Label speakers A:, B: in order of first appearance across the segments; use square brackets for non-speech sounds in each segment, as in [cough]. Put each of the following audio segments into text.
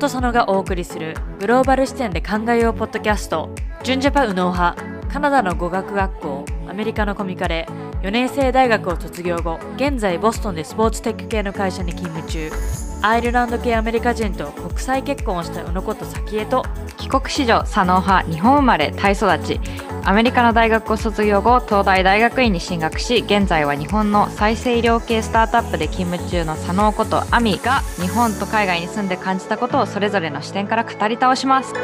A: と佐野がお送りするグローバル視点で考えようポッドキャスト純ジャパ右脳派カナダの語学学校アメリカのコミカレ4年生大学を卒業後現在ボストンでスポーツテック系の会社に勤務中。アイルランド系アメリカ人と国際結婚をした宇野こと早紀江と
B: 帰国子女左脳派日本生まれタイ育ち。アメリカの大学を卒業後東大大学院に進学し現在は日本の再生医療系スタートアップで勤務中の左脳ことアミが日本と海外に住んで感じたことをそれぞれの視点から語り倒します。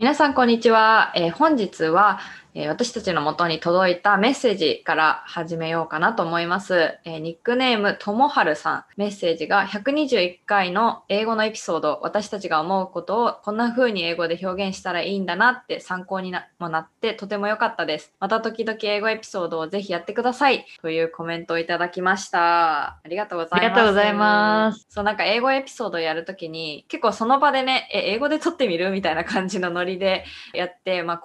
B: 皆さんこんにちは、えー本日は、えー私たちの元に届いたメッセージから始めようかなと思います。えーニックネームともはるさん。メッセージが121回の英語のエピソード、私たちが思うことをこんな風に英語で表現したらいいんだなって参考になもなってとても良かったです。また時々英語エピソードをぜひやってください。というコメントをいただきました。ありがとうございます。
A: ありがとうございます。
B: そう、なんか英語エピソードやるときに、結構その場でね、え、英語で撮ってみる？みたいな感じのノリでやって、まあ、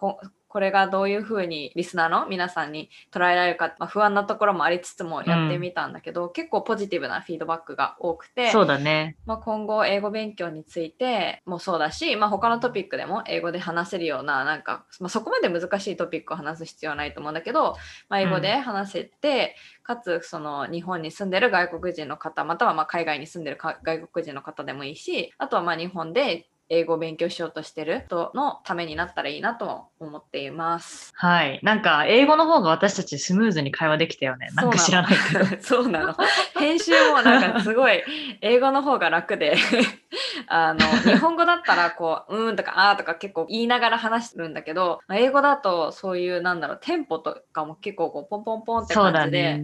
B: ここれがどういうふうにリスナーの皆さんに捉えられるか、まあ、不安なところもありつつもやってみたんだけど、結構ポジティブなフィードバックが多くて、
A: そうだね。
B: まあ、今後英語勉強についてもそうだし、まあ、他のトピックでも英語で話せるようななんか、まあ、そこまで難しいトピックを話す必要はないと思うんだけど、まあ、英語で話せて、かつその日本に住んでる外国人の方またはまあ海外に住んでるか外国人の方でもいいしあとはまあ日本で英語を勉強しようとしてる人のためになったらいいなと思っています。
A: はいなんか英語の方が私たちスムーズに会話できたよねなんか知らないけど [laughs]
B: そうなの。編集もなんかすごい [laughs] 英語の方が楽で [laughs] あの日本語だったらこう「うーん」とか「あー」とか結構言いながら話してるんだけどまあ英語だとそういうなんだろうテンポとかも結構こうポンポンポンって感じで。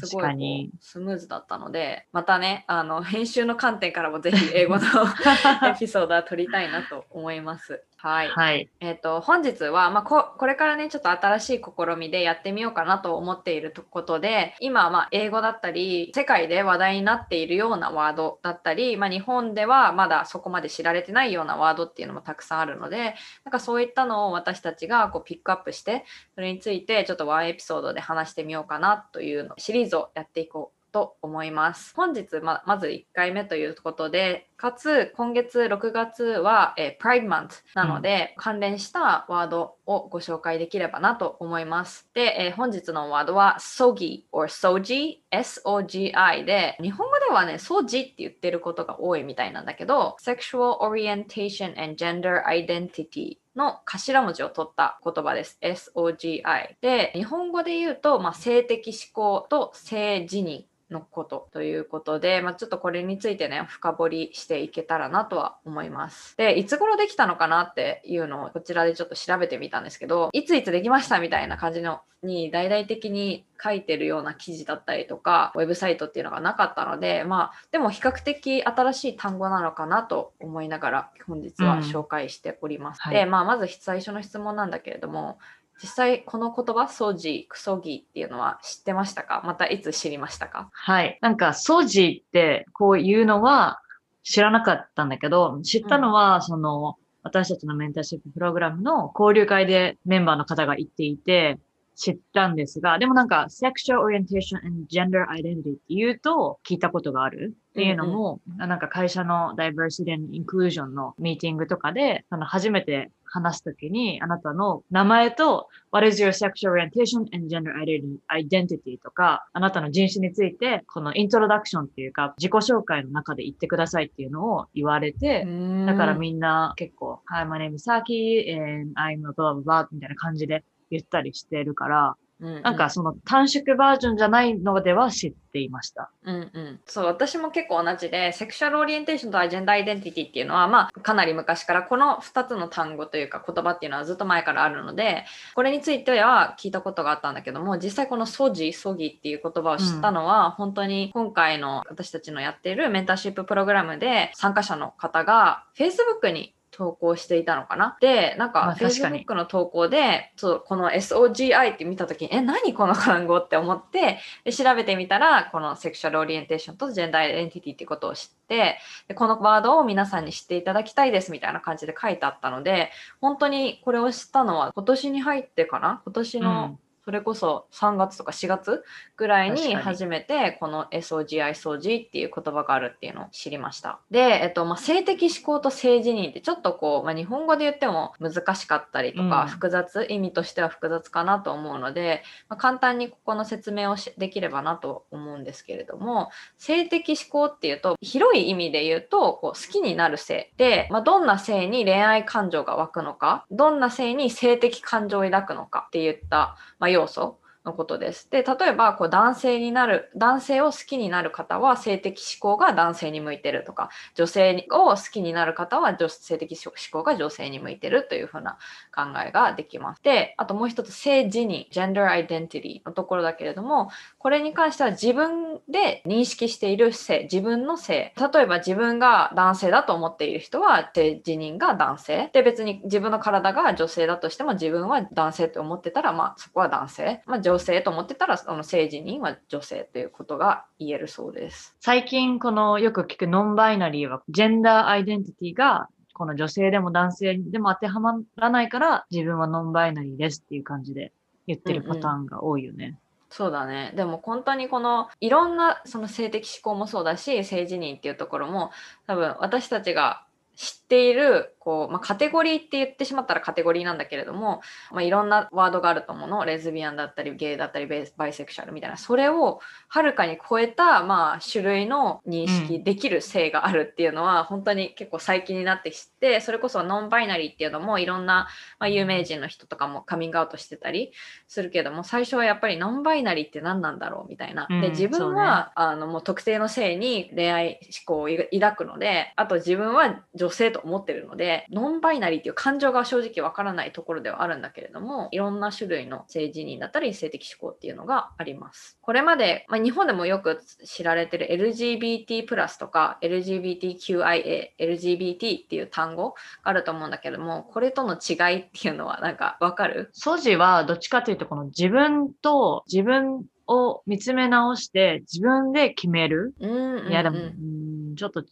A: ね
B: すごいスムーズだったのでまたねあの [laughs] 編集の観点からもぜひ英語の [laughs] エピソードは取りたいなと思います。はい、
A: はい。
B: えっ、と本日は、まあ、ここれからねちょっと新しい試みでやってみようかなと思っていることで今、まあ、英語だったり世界で話題になっているようなワードだったり、まあ、日本ではまだそこまで知られてないようなワードっていうのもたくさんあるのでなんかそういったのを私たちがこうピックアップしてそれについてちょっとワンエピソードで話してみようかなというのシリーズをやっていこうと思います。本日ままず1回目ということで、かつ今月6月は、えー、Pride Month なので、関連したワードをご紹介できればなと思います。で、えー本日のワードは Sogi or Soji? S-O-G-I で、日本語ではね、ソジって言ってることが多いみたいなんだけど、Sexual Orientation and Gender Identity の頭文字を取った言葉です。SOGI。で、日本語で言うと、まあ、性的思考と性自認のことということで、まあ、ちょっとこれについてね、深掘りしていけたらなとは思います。で、いつ頃できたのかなっていうのをこちらでちょっと調べてみたんですけど、いついつできましたみたいな感じのに大々的に書いてるような記事だったりとか、ウェブサイトっていうのがなかったので、まあ、でも比較的新しい単語なのかなと思いながら本日は紹介しております。
A: うんはい。
B: で、まあ、まず最初の質問なんだけれども、実際この言葉、ソジ、クソギっていうのは知ってましたか？またいつ知りましたか？
A: はい。なんか、ソジってこういうのは知らなかったんだけど、知ったのは、その、私たちのメンターシッププログラムの交流会でメンバーの方が言っていて、知ったんですが、でもなんか、sexual orientation and gender identity って言うと聞いたことがあるっていうのも、なんか会社の diversity and inclusion のミーティングとかで、あの初めて話すときに、あなたの名前と What is your sexual orientation and gender identity とか、あなたの人種について、このイントロダクションっていうか、自己紹介の中で言ってくださいっていうのを言われて、だからみんな結構、Hi, my name is Saki and I'm a blah blah blah みたいな感じで言ったりしてるから、
B: うんうん。
A: なんかその短縮バージョンじゃないのでは知っていました。
B: うんうん、そう私も結構同じでセクシュアルオリエンテーションとジェンダーアイデンティティっていうのは、まあ、かなり昔からこの2つの単語というか言葉っていうのはずっと前からあるのでこれについては聞いたことがあったんだけども実際このソジソギっていう言葉を知ったのは、本当に今回の私たちのやっているメンターシッププログラムで参加者の方が Facebook に投稿していたのかな？でなん
A: あ
B: か Facebook の投稿でそうこの SOGI って見た時にえ何この単語って思ってで調べてみたらこのセクシュアルオリエンテーションとジェンダーアイデンティティってことを知ってでこのワードを皆さんに知っていただきたいですみたいな感じで書いてあったので本当にこれを知ったのは今年に入ってかな？今年のそれこそ3月とか4月ぐらいに初めてこの SOGI 掃除っていう言葉があるっていうのを知りました。で、えっとまあ、性的思考と性自認ってちょっとこう、まあ、日本語で言っても難しかったりとか、
A: うん
B: 複雑意味としては複雑かなと思うので、まあ、簡単にここの説明をしできればなと思うんですけれども性的思考っていうと広い意味で言うとこう好きになる性で、まあ、どんな性に恋愛感情が湧くのかどんな性に性的感情を抱くのかっていった、まあ、要素のことです。で例えばこう男性になる男性を好きになる方は性的思考が男性に向いてるとか女性を好きになる方は女性的思考が女性に向いてるというふうな考えができます。であともう一つ性自認 gender identity のところだけれどもこれに関しては自分で認識している性自分の性例えば自分が男性だと思っている人は性自認が男性で別に自分の体が女性だとしても自分は男性と思ってたらまあそこは男性、まあ、女性と思ってたらその性自認は女性ということが言えるそうです。
A: 最近このよく聞くノンバイナリーは、ジェンダーアイデンティティが、この女性でも男性でも当てはまらないから、自分はノンバイナリーですっていう感じで言ってるパターンが多いよね。
B: そうだね。でも本当にこのいろんなその性的思考もそうだし、性自認っていうところも多分私たちが知っているこう、まあ、カテゴリーって言ってしまったらカテゴリーなんだけれども、まあ、いろんなワードがあると思うの。レズビアンだったりゲイだったりバイセクシャルみたいな。それをはるかに超えた、まあ、種類の認識できる性があるっていうのは、本当に結構最近になって知ってそれこそノンバイナリーっていうのもいろんな、まあ、有名人の人とかもカミングアウトしてたりするけども最初はやっぱりノンバイナリーって何なんだろう？みたいな。
A: うん
B: で自分
A: そうね。
B: は、あのもう特定の性に恋愛思考を抱くのであと自分は女性と思ってるのでノンバイナリーっていう感情が正直わからないところではあるんだけれどもいろんな種類の性自認だったり性的思考っていうのがあります。これまで、まあ、日本でもよく知られてる LGBT プラスとか LGBTQIA、LGBT っていう単語があると思うんだけどもこれとの違いっていうのはなんかわかる？
A: ソジはどっちかというと、この自分と自分を見つめ直して自分で決める。
B: うんうんうん
A: いや、でも、うんちょっと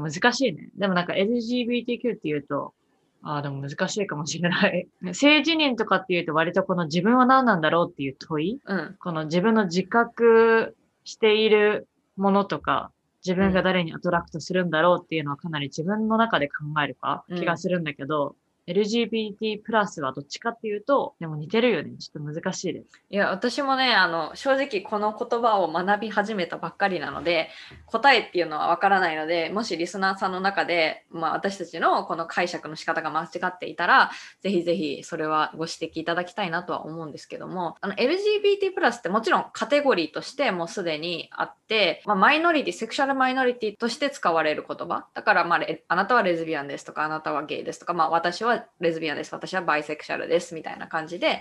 A: 難しいね。でもなんか LGBTQ っていうと、ああ、でも難しいかもしれない。[laughs] 性自認とかっていうと割とこの自分は何なんだろうっていう問い？
B: うん。
A: この自分の自覚しているものとか、自分が誰にアトラクトするんだろうっていうのはかなり自分の中で考えるか？
B: うん。
A: 気がするんだけど、LGBT プラスはどっちかっていうと、でも似てるよね。ちょっと難しいです。
B: いや私もねあの正直この言葉を学び始めたばっかりなので答えっていうのはわからないのでもしリスナーさんの中で、まあ、私たちのこの解釈の仕方が間違っていたらぜひぜひそれはご指摘いただきたいなとは思うんですけどもあの LGBT プラスってもちろんカテゴリーとしてもうすでにあって、まあ、マイノリティセクシャルマイノリティとして使われる言葉だから、まあ、あなたはレズビアンですとかあなたはゲイですとか、まあ、私はレズビアンです。私はバイセクシャルです。みたいな感じで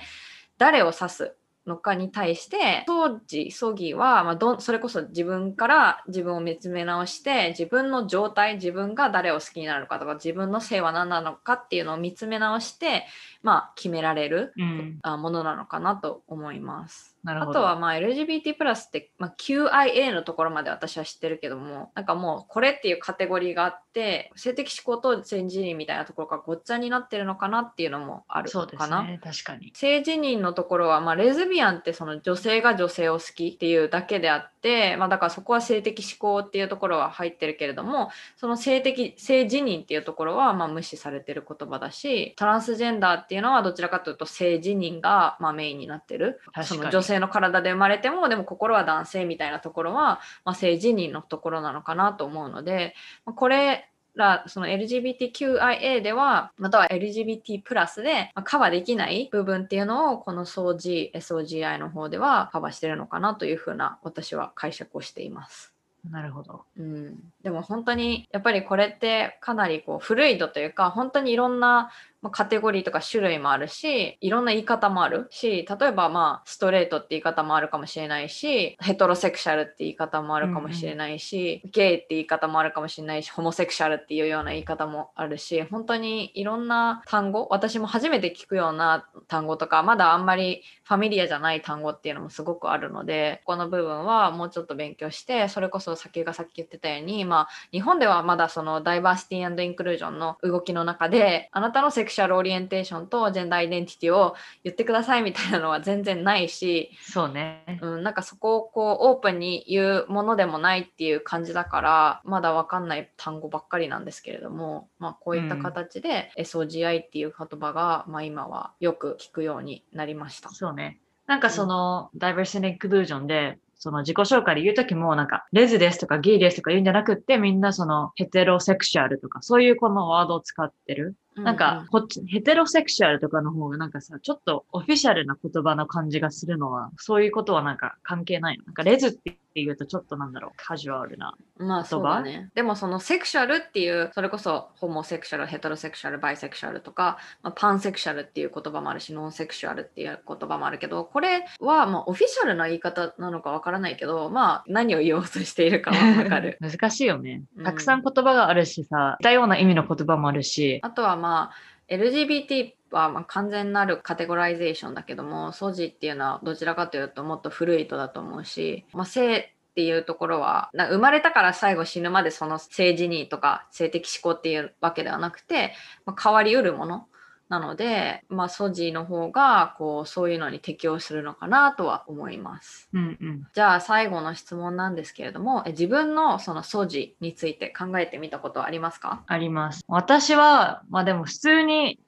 B: 誰を指すのかに対して当時葬儀は、まあ、どんそれこそ自分から自分を見つめ直して自分の状態自分が誰を好きになるのかとか自分の性は何なのかっていうのを見つめ直して、まあ、決められる
A: うん。
B: あものなのかなと思います。あとはまあ LGBT プラスって、まあ、QIA のところまで私は知ってるけどもなんかもうこれっていうカテゴリーがあって性的思考と性自認みたいなところがごっちゃになってるのかなっていうのもある
A: そうで
B: かな。
A: すね。確かに。
B: 性自認のところは、まあ、レズビアンってその女性が女性を好きっていうだけであって、まあ、だからそこは性的思考っていうところは入ってるけれどもその性的性自認っていうところはまあ無視されてる言葉だしトランスジェンダーっていうのはどちらかというと性自認がまあメインになってる。その女性の体で生まれてもでも心は男性みたいなところは、まあ、性自認のところなのかなと思うのでまあこれらその LGBTQIA ではまたは LGBT プラスで、まあカバーできない部分っていうのをこの掃除 SOGI の方ではカバーしてるのかなというふうな私は解釈をしています。
A: なるほど。
B: うん、でも本当にやっぱりこれってかなりこう古い度というか本当にいろんなまあカテゴリーとか種類もあるしいろんな言い方もあるし例えばまあストレートって言い方もあるかもしれないし heterosexual って言い方もあるかもしれないし、ゲイって言い方もあるかもしれないし homosexual っていうような言い方もあるし本当にいろんな単語私も初めて聞くような単語とかまだあんまり familiar じゃない単語っていうのもすごくあるのでこの部分はもうちょっと勉強してそれこそ先がさっき言ってたようにまあ日本ではまだその diversity inclusion の動きの中であなたの sexual orientation と gender identity を言ってくださいみたいなのは全然ないし、
A: そうね。
B: うん、なんかそこをこうオープンに言うものでもないっていう感じだからまだ分かんない単語ばっかりなんですけれども、まあ、こういった形で SOGI っていう言葉が、まあ、今はよく聞くようになりました。
A: そうね。なんかその、ダイバーシティ・インクルージョンで、その自己紹介で言うときも、なんか、レズですとかゲイですとか言うんじゃなくって、みんなそのヘテロセクシュアルとか、そういうこのワードを使ってる。なんか、こっち、ヘテロセクシュアルとかの方がなんかさ、ちょっとオフィシャルな言葉の感じがするのは、そういうことはなんか関係ないの？なんか、レズって言うとちょっとなんだろう、カジュアルな
B: まあそうだね。でもそのセクシュアルっていう、それこそホモセクシュアル、ヘテロセクシュアル、バイセクシュアルとか、まあ、パンセクシュアルっていう言葉もあるし、ノンセクシュアルっていう言葉もあるけど、これはまあオフィシャルな言い方なのかわからないけど、まあ何を言おうとしているかはわかる。[laughs]
A: 難しいよね。たくさん言葉があるしさ、似たような意味の言葉もあるし。
B: あとはまあ、LGBT はま完全なる categorization だけども、 SOGI っていうのはどちらかというともっと古いとだと思うし、まあ、性っていうところは、な生まれたから最後死ぬまでその性自認とか性的指向っていうわけではなくて、まあ、変わりうるものなので、まあ、ソジの方がこうそういうのに適応するのかなとは思います。
A: うんうん、
B: じゃあ最後の質問なんですけれども、自分のそのソジについて考えてみたことはありますか？
A: あります。私は、まあでも普通に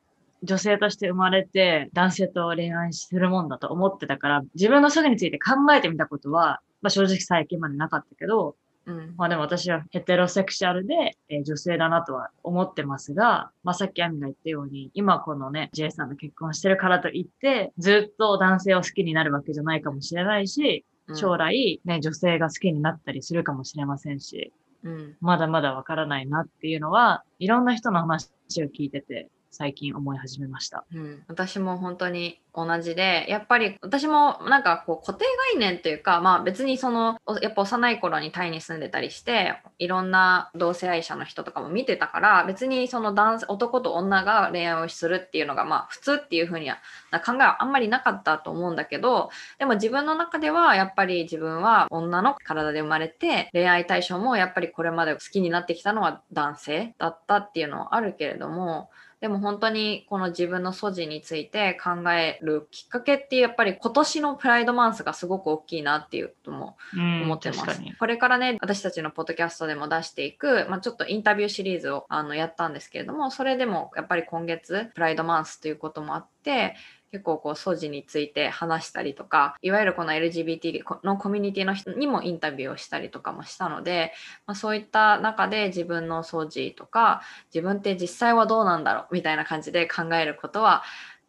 A: 女性として生まれて男性と恋愛するもんだと思ってたから、自分のソジについて考えてみたことは、まあ、正直最近までなかったけど、うん、まあでも私はヘテロセクシャルで、えー、女性だなとは思ってますが、まあさっきアミが言ったように、今このね、J さんと結婚してるからといって、ずっと男性を好きになるわけじゃないかもしれないし、将来ね、女性が好きになったりするかもしれませんし、うん、まだまだわからないなっていうのは、いろんな人の話を聞いてて、最近思い始めました。
B: うん、私も本当に同じで、やっぱり私もなんかこう固定概念というか、まあ別にその、やっぱ幼い頃にタイに住んでたりして、いろんな同性愛者の人とかも見てたから、別にその男男と女が恋愛をするっていうのがまあ普通っていうふうには考えはあんまりなかったと思うんだけど、でも自分の中ではやっぱり自分は女の体で生まれて、恋愛対象もやっぱりこれまで好きになってきたのは男性だったっていうのはあるけれども、でも本当にこの自分の素地について考えるきっかけってやっぱり今年のプライドマンスがすごく大きいなっていうことも思ってます。これからね、私たちのポッドキャストでも出していく、まあ、ちょっとインタビューシリーズをあのやったんですけれども、それでもやっぱり今月プライドマンスということもあって、結構こう掃除について話したりとかいわゆるこの LGBT のコミュニティの人にもインタビューをしたりとかもしたので、まあ、そういった中で自分の掃除とか自分って実際はどうなんだろうみたいな感じで考えることは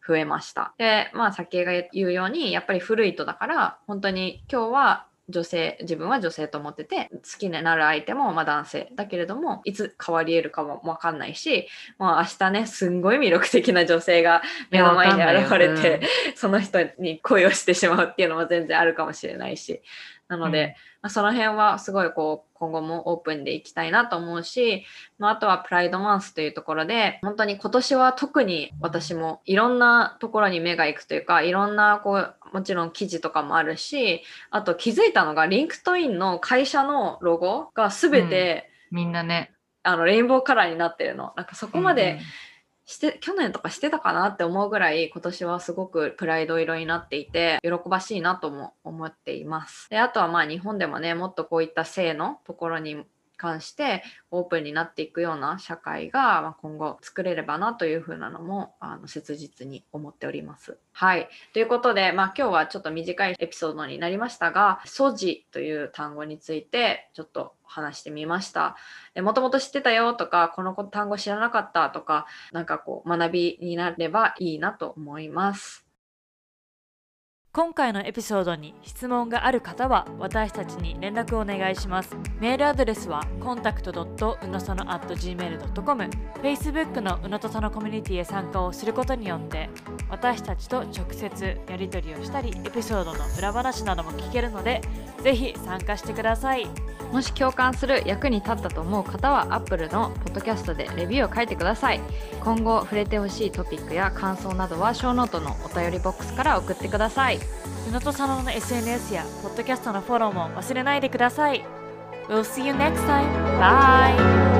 B: 増えました。で、まあ、先が言うように、やっぱり古いとだから、本当に今日は女性自分は女性と思ってて好きになる相手もま男性だけれどもいつ変わり得るかも分かんないし、まあ、明日ねすんごい魅力的な女性が目の前に現れて、[laughs] その人に恋をしてしまうっていうのも全然あるかもしれないし。なので、うん、まあ、その辺はすごいこう今後もオープンでいきたいなと思うし、まあ、あとは Pride Month というところで本当に今年は特に私もいろんなところに目が行くというかいろんなこうもちろん記事とかもあるしあと気づいたのが LinkedIn の会社のロゴが全て、
A: うん、みんなね。
B: あのレインボーカラーになってるの。なんかそこまで、して、去年とかしてたかなって思うぐらい今年はすごくプライド色になっていて喜ばしいなとも思っています。で、あとはまあ日本でもね、もっとこういった性のところに関してオープンになっていくような社会が今後作れればなというふうなのもあの切実に思っております。はい。ということで、まあ、今日はちょっと短いエピソードになりましたが、素地という単語についてちょっと話してみました。もともと知ってたよとか、この単語知らなかったとか、なんかこう学びになればいいなと思います。
A: 今回のエピソードに質問がある方は私たちに連絡をお願いします。メールアドレスは contact.unosono.gmail.com Facebook のうのとそのコミュニティへ参加をすることによって私たちと直接やり取りをしたりエピソードの裏話なども聞けるのでぜひ参加してください。
B: もし共感する役に立ったと思う方は Apple のポッドキャストでレビューを書いてください今後触れてほしいトピックや感想などはショーノートのお便りボックスから送ってください
A: 宇野と佐野の SNS やポッドキャストのフォローも忘れないでください We'll see you next time. Bye!